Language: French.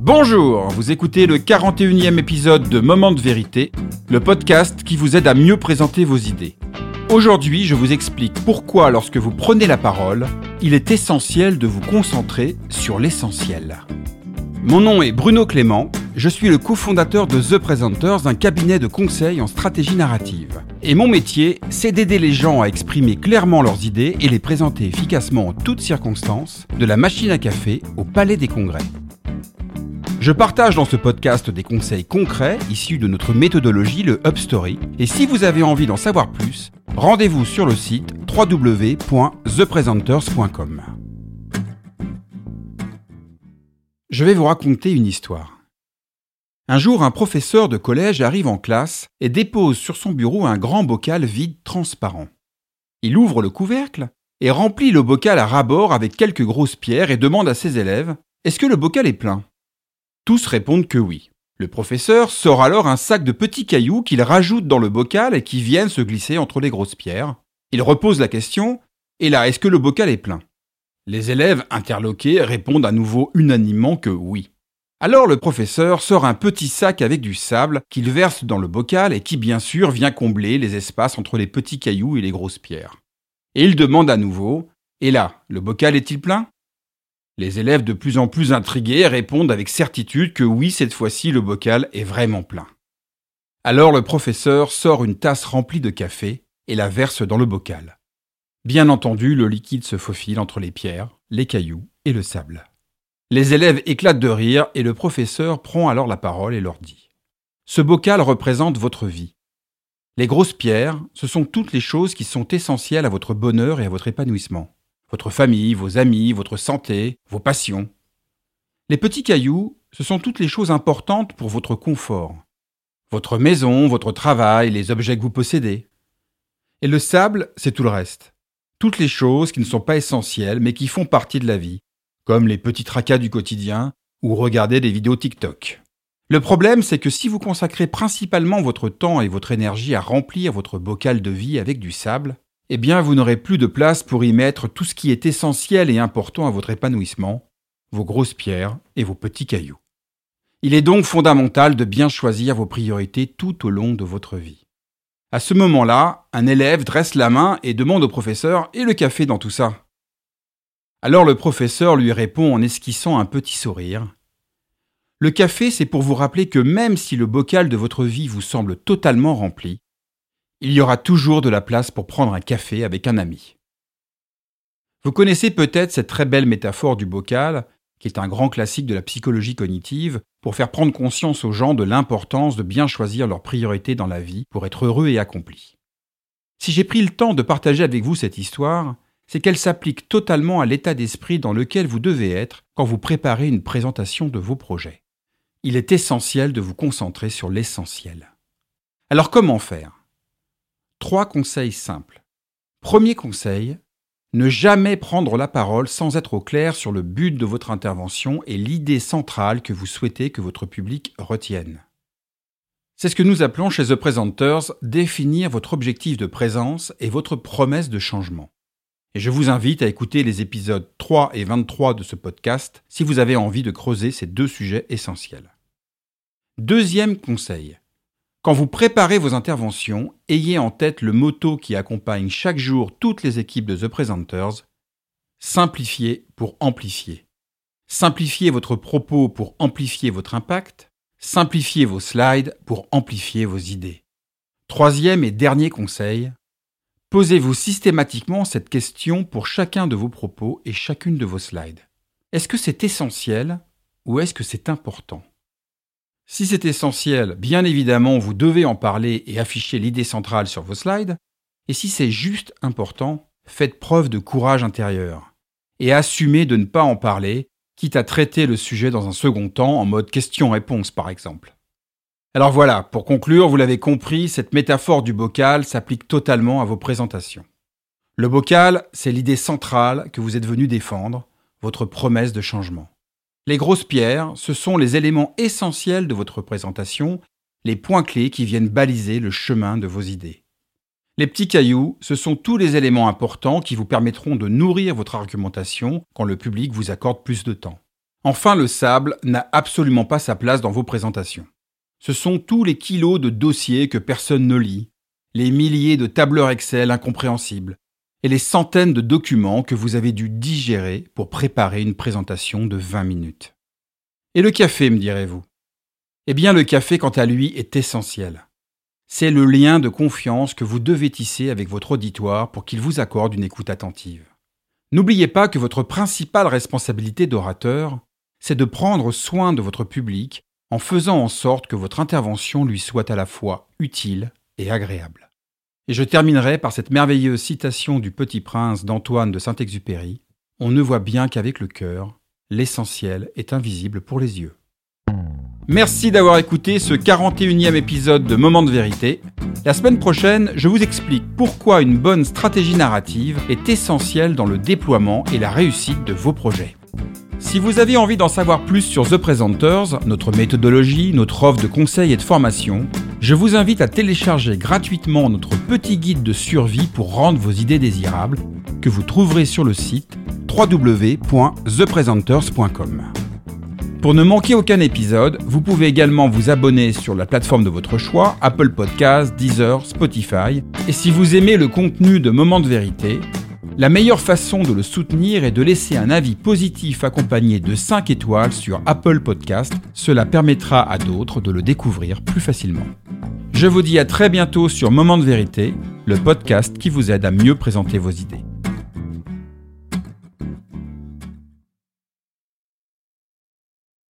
Bonjour, vous écoutez le 41e épisode de Moment de vérité, le podcast qui vous aide à mieux présenter vos idées. Aujourd'hui, je vous explique pourquoi lorsque vous prenez la parole, il est essentiel de vous concentrer sur l'essentiel. Mon nom est Bruno Clément, je suis le cofondateur de The Presenters, un cabinet de conseil en stratégie narrative. Et mon métier, c'est d'aider les gens à exprimer clairement leurs idées et les présenter efficacement en toutes circonstances, de la machine à café au palais des congrès. Je partage dans ce podcast des conseils concrets issus de notre méthodologie, le Upstory. Et si vous avez envie d'en savoir plus, rendez-vous sur le site www.thepresenters.com. Je vais vous raconter une histoire. Un jour, un professeur de collège arrive en classe et dépose sur son bureau un grand bocal vide transparent. Il ouvre le couvercle et remplit le bocal à ras-bord avec quelques grosses pierres et demande à ses élèves Est-ce que le bocal est plein? Tous répondent que oui. Le professeur sort alors un sac de petits cailloux qu'il rajoute dans le bocal et qui viennent se glisser entre les grosses pierres. Il repose la question Et là, est-ce que le bocal est plein? Les élèves interloqués répondent à nouveau unanimement que oui. Alors le professeur sort un petit sac avec du sable qu'il verse dans le bocal et qui bien sûr vient combler les espaces entre les petits cailloux et les grosses pierres. Et il demande à nouveau Et là, le bocal est-il plein? Les élèves de plus en plus intrigués répondent avec certitude que oui, cette fois-ci, le bocal est vraiment plein. Alors le professeur sort une tasse remplie de café et la verse dans le bocal. Bien entendu, le liquide se faufile entre les pierres, les cailloux et le sable. Les élèves éclatent de rire et le professeur prend alors la parole et leur dit Ce bocal représente votre vie. Les grosses pierres, ce sont toutes les choses qui sont essentielles à votre bonheur et à votre épanouissement votre famille, vos amis, votre santé, vos passions. Les petits cailloux, ce sont toutes les choses importantes pour votre confort. Votre maison, votre travail, les objets que vous possédez. Et le sable, c'est tout le reste. Toutes les choses qui ne sont pas essentielles mais qui font partie de la vie, comme les petits tracas du quotidien ou regarder des vidéos TikTok. Le problème, c'est que si vous consacrez principalement votre temps et votre énergie à remplir votre bocal de vie avec du sable, eh bien vous n'aurez plus de place pour y mettre tout ce qui est essentiel et important à votre épanouissement, vos grosses pierres et vos petits cailloux. Il est donc fondamental de bien choisir vos priorités tout au long de votre vie. À ce moment-là, un élève dresse la main et demande au professeur Et le café dans tout ça? Alors le professeur lui répond en esquissant un petit sourire. Le café, c'est pour vous rappeler que même si le bocal de votre vie vous semble totalement rempli, il y aura toujours de la place pour prendre un café avec un ami. Vous connaissez peut-être cette très belle métaphore du bocal, qui est un grand classique de la psychologie cognitive, pour faire prendre conscience aux gens de l'importance de bien choisir leurs priorités dans la vie pour être heureux et accompli. Si j'ai pris le temps de partager avec vous cette histoire, c'est qu'elle s'applique totalement à l'état d'esprit dans lequel vous devez être quand vous préparez une présentation de vos projets. Il est essentiel de vous concentrer sur l'essentiel. Alors comment faire? Trois conseils simples. Premier conseil, ne jamais prendre la parole sans être au clair sur le but de votre intervention et l'idée centrale que vous souhaitez que votre public retienne. C'est ce que nous appelons chez The Presenters définir votre objectif de présence et votre promesse de changement. Et je vous invite à écouter les épisodes 3 et 23 de ce podcast si vous avez envie de creuser ces deux sujets essentiels. Deuxième conseil, quand vous préparez vos interventions, ayez en tête le motto qui accompagne chaque jour toutes les équipes de The Presenters simplifier pour amplifier. Simplifiez votre propos pour amplifier votre impact. Simplifiez vos slides pour amplifier vos idées. Troisième et dernier conseil, posez-vous systématiquement cette question pour chacun de vos propos et chacune de vos slides. Est-ce que c'est essentiel ou est-ce que c'est important? Si c'est essentiel, bien évidemment, vous devez en parler et afficher l'idée centrale sur vos slides. Et si c'est juste important, faites preuve de courage intérieur. Et assumez de ne pas en parler, quitte à traiter le sujet dans un second temps en mode question-réponse par exemple. Alors voilà, pour conclure, vous l'avez compris, cette métaphore du bocal s'applique totalement à vos présentations. Le bocal, c'est l'idée centrale que vous êtes venu défendre, votre promesse de changement. Les grosses pierres, ce sont les éléments essentiels de votre présentation, les points clés qui viennent baliser le chemin de vos idées. Les petits cailloux, ce sont tous les éléments importants qui vous permettront de nourrir votre argumentation quand le public vous accorde plus de temps. Enfin, le sable n'a absolument pas sa place dans vos présentations. Ce sont tous les kilos de dossiers que personne ne lit, les milliers de tableurs Excel incompréhensibles, et les centaines de documents que vous avez dû digérer pour préparer une présentation de 20 minutes. Et le café, me direz-vous? Eh bien, le café, quant à lui, est essentiel. C'est le lien de confiance que vous devez tisser avec votre auditoire pour qu'il vous accorde une écoute attentive. N'oubliez pas que votre principale responsabilité d'orateur, c'est de prendre soin de votre public en faisant en sorte que votre intervention lui soit à la fois utile et agréable. Et je terminerai par cette merveilleuse citation du Petit Prince d'Antoine de Saint-Exupéry. On ne voit bien qu'avec le cœur, l'essentiel est invisible pour les yeux. Merci d'avoir écouté ce 41e épisode de Moment de vérité. La semaine prochaine, je vous explique pourquoi une bonne stratégie narrative est essentielle dans le déploiement et la réussite de vos projets. Si vous avez envie d'en savoir plus sur The Presenters, notre méthodologie, notre offre de conseils et de formation, je vous invite à télécharger gratuitement notre petit guide de survie pour rendre vos idées désirables, que vous trouverez sur le site www.thepresenters.com. Pour ne manquer aucun épisode, vous pouvez également vous abonner sur la plateforme de votre choix, Apple Podcasts, Deezer, Spotify. Et si vous aimez le contenu de Moments de vérité, la meilleure façon de le soutenir est de laisser un avis positif accompagné de 5 étoiles sur Apple Podcasts. Cela permettra à d'autres de le découvrir plus facilement. Je vous dis à très bientôt sur Moment de vérité, le podcast qui vous aide à mieux présenter vos idées.